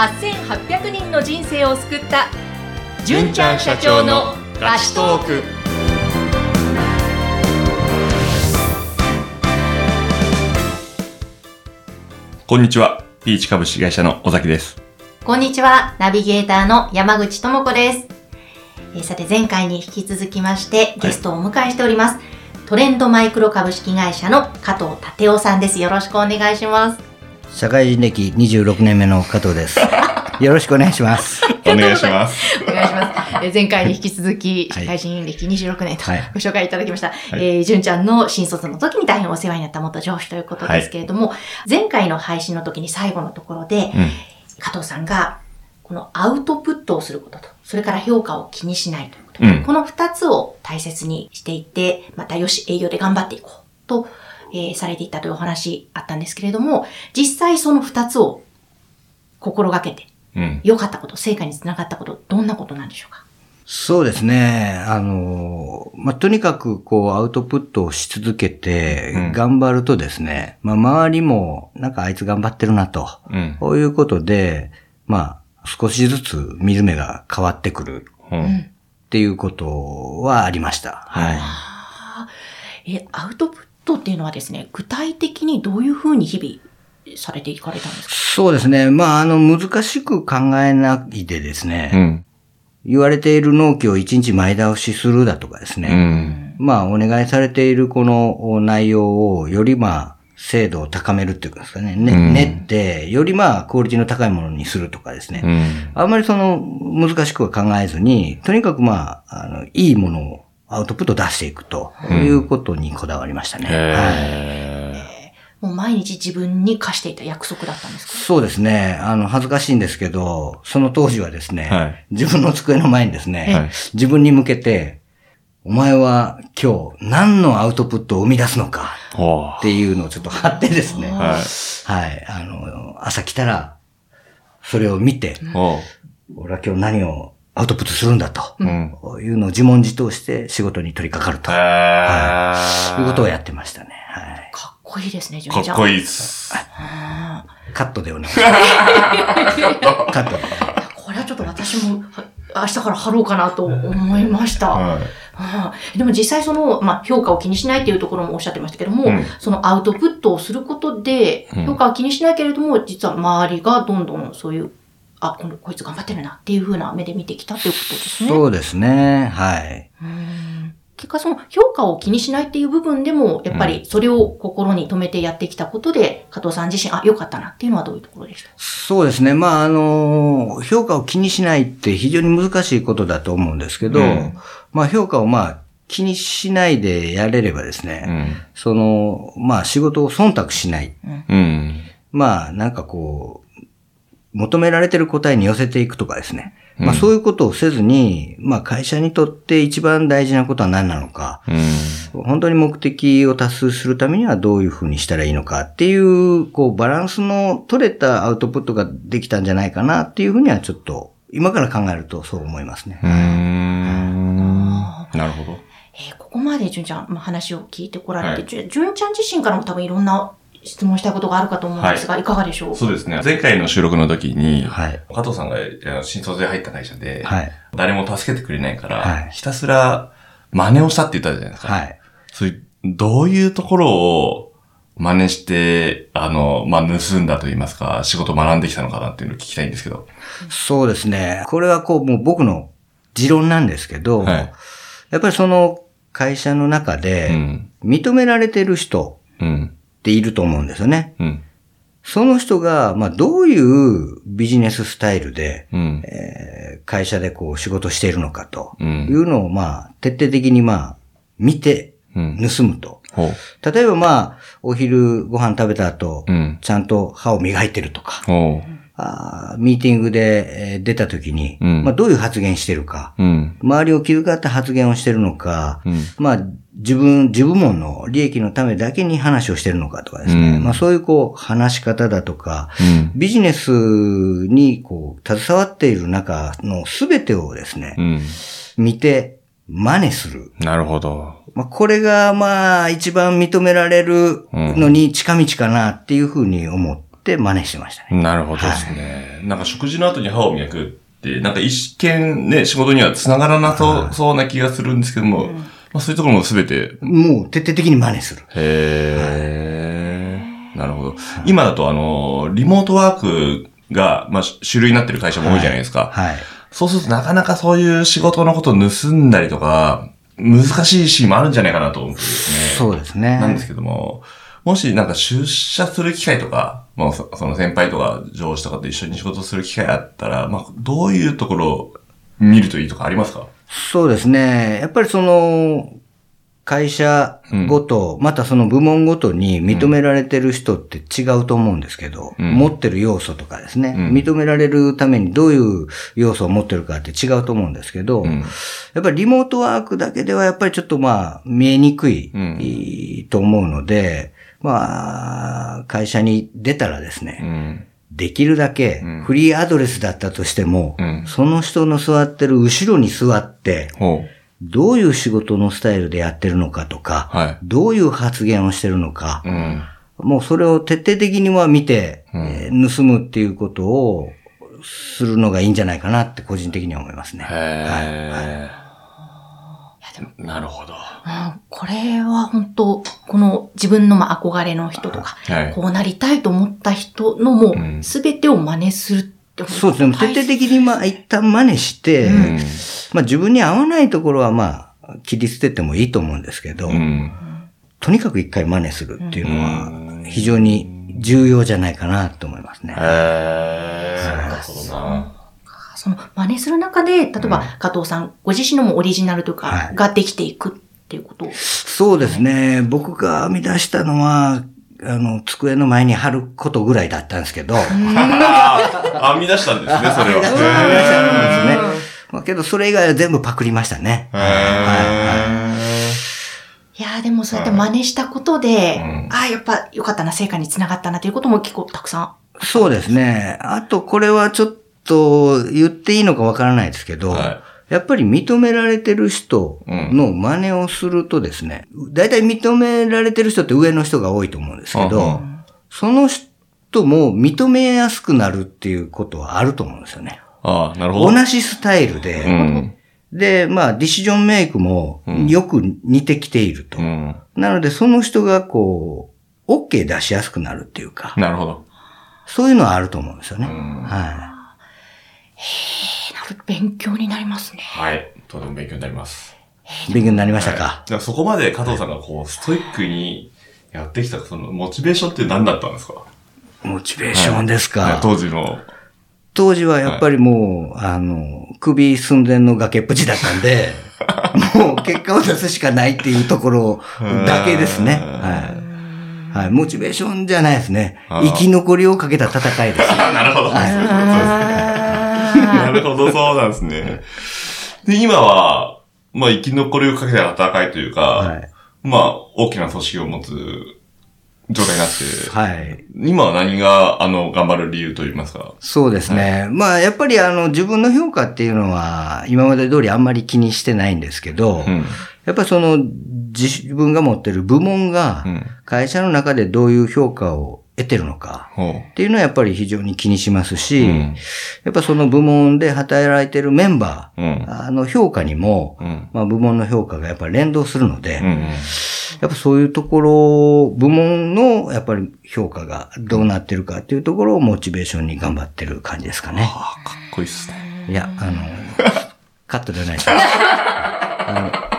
8800人の人生を救った純ちゃん社長のラストークこんにちは。ピーチ株式会社の尾崎です。こんにちは、ナビゲーターの山口智子です。えーさて、前回に引き続きまして、ゲストをお迎えしております。トレンドマイクロ株式会社の加藤立夫さんです。よろしくお願いします。社会人歴26年目の加藤です。よろしくお願いします。お願いします。お願いします。えー前回に引き続き、はい社会人歴26年とはいご紹介いただきました。いえー、純ちゃんの新卒の時に大変お世話になった元上司ということですけれども、前回の配信の時に最後のところで、うん。加藤さんが、このアウトプットをすることと、それから評価を気にしないということ、うんこの二つを大切にしていって、またよし、営業で頑張っていこうと、えーされていたというお話あったんですけれども、実際その二つを心がけて、うん。良かったこと、成果につながったこと、どんなことなんでしょうか？そうですね。あの、まあ、とにかくこうアウトプットをし続けうんて頑張るとですね、まあ、周りもなんかあいつ頑張ってるなと、うん。こういうことで、まあ、少しずつ見る目が変わってくるうん。っていうことはありました。はい。え、アウトプットっていうのはですね、具体的にどういうふうに日々されていかれたんですか？そうですね。まあ、あの、難しく考えないでですね、うん。言われている納期を一日前倒しするだとかですね、うん。まあ、お願いされているこの内容をよりまあ、精度を高めるっていうかですかね、ねうん練って、よりまあ、クオリティの高いものにするとかですね。うん。あんまりその、難しくは考えずに、とにかくまあ、あの、いいものをアウトプット出していくということにこだわりましたね。はいへもう毎日自分に課していた約束だったんですか？そうですね。あの、恥ずかしいんですけど、その当時はですね、はい自分の机の前にですね、はい自分に向けて、お前は今日何のアウトプットを生み出すのかっていうのをちょっと貼ってですね、う。ははい。い、あの、朝来たら、それを見て、ほ俺は今日何をアウトプットするんだと、いうのを自問自答して仕事に取り掛かると、へいうことをやっってましたね。はい。かっこいいですね、純ちゃん。かっこいい。いっす。あカットでお願いします。カットこれはちょっと私もは明日から貼ろうかなと思いました。はい。でも実際その、まあ、評価を気にしないっていうところもおっしゃってましたけども、うんそのアウトプットをすることで、うん評価は気にしないけれども、実は周りがどんどんそういう、あ、このこいつ頑張ってるなっていう風な目で見てきたっていうことですね。そうですね。はい。うん結果その評価を気にしないっていう部分でも、やっぱりそれを心に留めてやってきたことで、加藤さん自身、あ、良かったなっていうのはどういうところでした？そうですね。まあ、あの、評価を気にしないって非常に難しいことだと思うんですけど、うんまあ、評価をまあ、気にしないでやれればですね、うん。その、まあ、仕事を忖度しない。うん。まあ、なんかこう、求められてる答えに寄せていくとかですね。まあ、うんそういうことをせずに、まあ、会社にとって一番大事なことは何なのか、うん。本当に目的を達成するためにはどういうふうにしたらいいのかっていう、こう、バランスの取れたアウトプットができたんじゃないかなっていうふうにはちょっと、今から考えるとそう思いますね。うーん。なるほど。えーここまで純ちゃん、まあ、話を聞いてこられて、はい純ちゃん自身からも多分いろんな質問したいことがあるかと思うんですが、い、かがでしょう？そうですね。前回の収録の時に、はい。加藤さんが新卒で入った会社で、はい。誰も助けてくれないから、はいひたすら真似をしたって言ったじゃないですか。はい。そういう、どういうところを真似して、あの、まあ、盗んだと言いますか、仕事を学んできたのかなっていうのを聞きたいんですけど。そうですね。これはこう、もう僕の持論なんですけど、はいやっぱりその会社の中うで、ん。認められてる人うん。っていると思うんですよね。うん。その人が、まあ、どういうビジネススタイルで、うん。えー会社でこう仕事しているのかとう。いうんのを、まあ、徹底的にまあ、見てうん。盗むと。例えばまあ、お昼ご飯食べた後、うん。ちゃんと歯を磨いてるとか、ほあーミーティングでえー出た時に、うんまあ、どういう発言してるか、う。うん。周りを気遣った発言をしてるのか、うん。まあ、自分、自部門の利益のためだけに話をしてるのかとかですね。うんまあそういうこう、話し方だとか、うん。ビジネスにこう、携わっている中のすべてをですね、うん。見て、真似する。なるほど。まあこれがまあ、一番認められるのに近道かなっていうふうに思っって真似してましたね。なるほどですね。なんか食事の後に歯を磨くって、なんか一見ね、仕事には繋がらなそう、そうな気がするんですけども、まあそういうところもすべて、もう徹底的に真似する。へー。なるほど。今だとあの、リモートワークが、まあ主流になってる会社も多いじゃないですか。はい。そうするとなかなかそういう仕事のことを盗んだりとか、難しいシーンもあるんじゃないかなと思ってですね。そうですね。なんですけども、もしなんか出社する機会とか、もうそその先輩とか上司とかと一緒に仕事する機会あったら、まあ、どういうところを見るといいとかありますか？そうですね。やっぱりその、会社ごと、またその部門ごとに認められてる人って違うと思うんですけど、うん持ってる要素とかですね、うん認められるためにどういう要素を持ってるかって違うと思うんですけど、うん。やっぱりリモートワークだけではやっぱりちょっとまあ見えにくい、うんと思うので、まあ、会社に出たらですね、うん。できるだけうん。フリーアドレスだったとしても、うん。その人の座ってる後ろに座って、ほどういう仕事のスタイルでやってるのかとか、はい。どういう発言をしてるのかう。、うん。もうそれを徹底的には見て、うん。えー盗むっていうことをするのがいいんじゃないかなって個人的には思いますね。へー。なるほど。うんこれは本当、この自分のまあ憧れの人とか、はい。こうなりたいと思った人のもうんう、すべてを真似するってそうですね。徹底的にまあ一旦真似して、うん。まあ自分に合わないところはまあ切り捨ててもいいと思うんですけど、うん。とにかく一回真似するっていうのうんは非常に重要じゃないかなと思いますね。へー。なるほどな。その真似する中で、例えば加藤さん、ご自身のもオリジナルとはいかができていくっていうことを。そうですね。僕が編み出したのは、あの、机の前に貼ることぐらいだったんですけど、あー 編み出したんですね、それは。編み出したんですね。まあけど、それ以外は全部パクりましたね。へー。いやーでもそうやって真似したことで、うんああ、やっぱ良かったな、成果につながったなということも結構たくさん。そうですね。あと、これはちょっと言っていいのかわからないですけど、はいやっぱり認められてる人の真似をするとですね、大体認められてる人って上の人が多いと思うんですけど、うんうその人も認めやすくなるっていうことはあると思うんですよね。ああ、なるほど。同じスタイルで、うん。で、まあ、ディシジョンメイクもうんよく似てきていると。うん。なので、その人がこう、OK 出しやすくなるっていうか、なるほど。そういうのはあると思うんですよね。うんはえなる勉強になりますね。はい。とても勉強になります。い。勉強になりましたはいか。だからそこまで加藤さんがこう、ストイックにやってきた、その、モチベーションって何だったんですか？モチベーションですか。はい当時の。当時はやっぱりもう、あの、首寸前の崖っぷちだったんで、もう結果を出すしかないっていうところだけですね。はい。はい。モチベーションじゃないですね。生き残りをかけた戦いです。あ、なるほど。そういうことですね。なるほど、そうなんですね。で、今は、まあ、生き残りをかけた戦いというか、はい。まあ、大きな組織を持つ状態になって、はい。今は何が、あの、頑張る理由といいますか？そうですね。まあ、やっぱりあの、自分の評価っていうのは、今まで通りあんまり気にしてないんですけど、うん。やっぱりその、自分が持ってる部門がうん、会社の中でどういう評価を得てるのか、ほっていうのはやっぱり非常に気にしますう。し、うん。やっぱその部門で働いてるメンバうんー、。あの評価にも、うん。まあ部門の評価がやっぱり連動するので、うん。やっぱそういうところ、部門のやっぱり評価がどうなってるかっていうところをモチベーションに頑張ってる感じですかね。ああ、かっこいいっすね。いや、あの、カットじゃないです。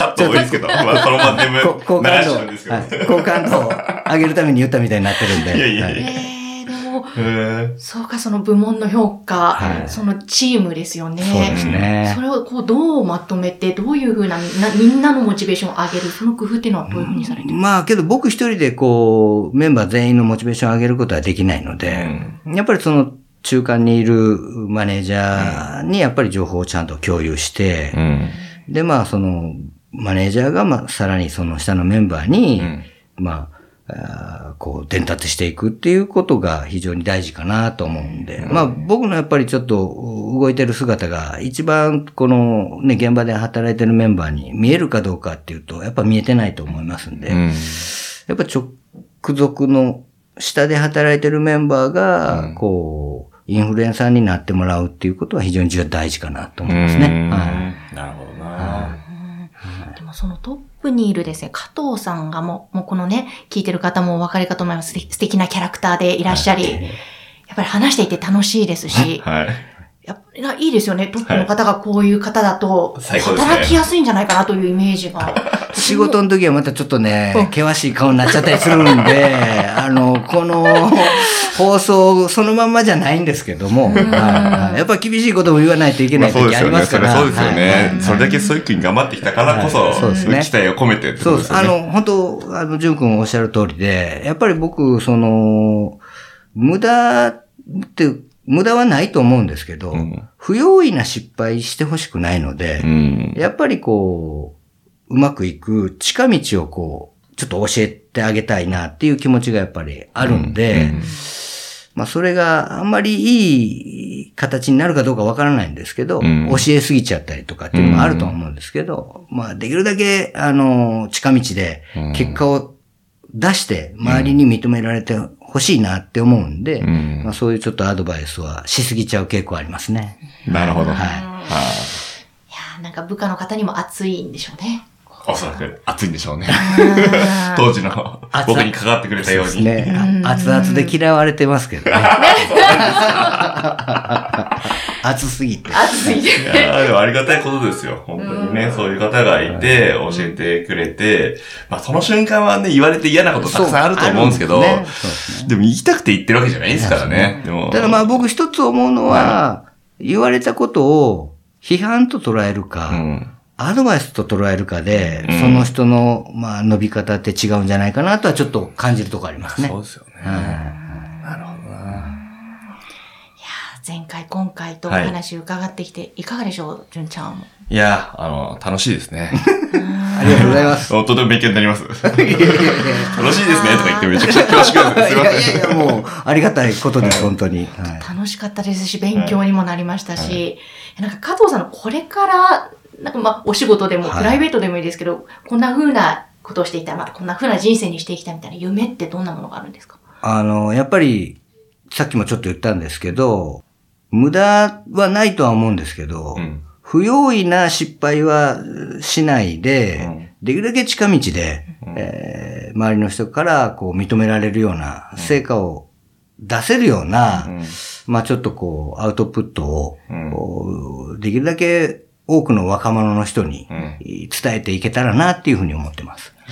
カット多いですけど、まあ、そのまま全部、流感度、してるんですけど。はい、好感度を上げるために言ったみたいになってるんで。いやいやいやはいえー、でも、へそうか、その部門の評価、はいそのチームですよね。そうですねそ。れをこうどうまとめて、どういうふうなみんなみんなのモチベーションを上げる、その工夫っていうのはどういうふうにされてるまあけど僕一人でこう、メンバー全員のモチベーションを上げることはできないので、やっぱりその中間にいるマネージャーにやっぱり情報をちゃんと共有して、うん。でまあそのマネージャーがまあさらにその下のメンバーに、うん。まあ、あーこう伝達していくっていうことが非常に大事かなと思うんで、まあ僕のやっぱりちょっと動いてる姿が一番このね、現場で働いてるメンバーに見えるかどうかっていうと、やっぱ見えてないと思いますんで、うん。やっぱ直属の下で働いてるメンバーうがん、こう、インフルエンサーになってもらうっていうことは非常に重要大事かなと思いますね。うん。はい。なるほど。な。そのトップにいるですね、加藤さんがもう、もうこのね、聞いてる方もお分かりかと思います。素敵素敵なキャラクターでいらっしゃり、やっぱり話していて楽しいですし、はい。やっぱりないいですよね。トップの方がこういう方だと、働きやすいんじゃないかなというイメージが。仕事の時はまたちょっっとねうん、険しい顔になっちゃったりするんで、あの、この放送そのまんまじゃないんですけども、やっぱ厳しいことも言わないといけない時あですよね。りますから。それそうですよね。それだけストイックに頑張ってきたからこそ、はいそうですね期待を込めてそうです。あの、本当あの、淳君おっしゃる通りで、やっぱり僕、その、無駄って、無駄はないと思うんですけど、うん。不用意な失敗してほしくないので、うん。やっぱりこう、うまくいく近道をこう、ちょっと教えてあげたいなっていう気持ちがやっぱりあるんで、うん。まあそれがあんまりいい形になるかどうかわからないんですけど、うん。教えすぎちゃったりとかっていうのもあると思うんですけど、まあできるだけ、あの、近道でうん。結果を出して周りに認められてほしいなって思うんで、うんまあそういうちょっとアドバイスはしすぎちゃう傾向ありますね。なるほど。はいいやーなんか部下の方にも熱いんでしょうね。おそらく熱いんでしょうね。当時の僕に関わってくれたように。ね、あ熱々で嫌われてますけどね。熱すぎて。熱い。いやーでもありがたいことですよ。本当にね。そういう方がいて、教えてくれて、まあその瞬間はね、言われて嫌なことたくさんあると思うんですけど、でねでも言いたくて言ってるわけじゃないですからね。でも。ただまあ僕一つ思うのは、言われたことを批判と捉えるか、うん。アドバイスと捉えるかで、うんその人の、まあ、伸び方って違うんじゃないかなとはちょっと感じるところありますね。そうですよね。はいなるほどな。いやー前回、今回とお話伺ってきて、いかがでしょう、純ちゃん。いや、あの、楽しいですね。ありがとうございます。とても勉強になります。楽しいですねとか言ってめちゃくちゃ恐縮です。すいまいやいせん。やいや、もう、ありがたいことです、本当に。はい楽しかったですし、勉強にもなりましたし、なんか加藤さんのこれから、なんかまあ、お仕事でも、はい。プライベートでもいいですけど、こんな風なことをしていきたい、またこんな風な人生にしていきたいみたいな夢ってどんなものがあるんですか？あの、やっぱり、さっきもちょっと言ったんですけど、無駄はないとは思うんですけど、うん。不用意な失敗はしないで、うん。できるだけ近道で、えー周りの人からこう認められるような成果を出せるような、うん。まあちょっとこうアウトプットを、できるだけ多くの若者の人にうん伝えていけたらなっていうふうに思ってます。あ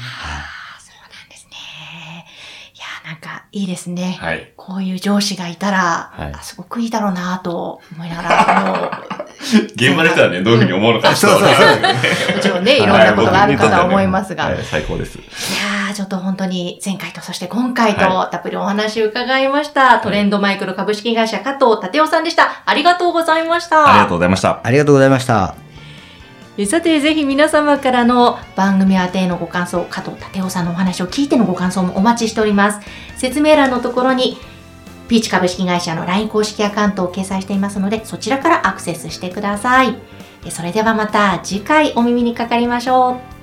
あ、そうなんですね。いやー、なんかいいですね。はい。こういう上司がいたら、はいあすごくいいだろうなと思いながら、あの、現場の人はね、どういうふうに思うのかちょっとわからないですけどね。もちろんね、いろんなことがあるかとは思いますが、はい最高です。いやー、ちょっと本当に前回とそして今回とはたっぷりお話を伺いました。トレンドマイクロ株式会社加藤立夫さんでした。ありがとうございました。ありがとうございました。ありがとうございました。さて、ぜひ皆様からの番組宛てのご感想、加藤立夫さんのお話を聞いてのご感想もお待ちしております。説明欄のところに、ピーチ株式会社の LINE 公式アカウントを掲載していますので、そちらからアクセスしてください。それではまた次回お耳にかかりましょう。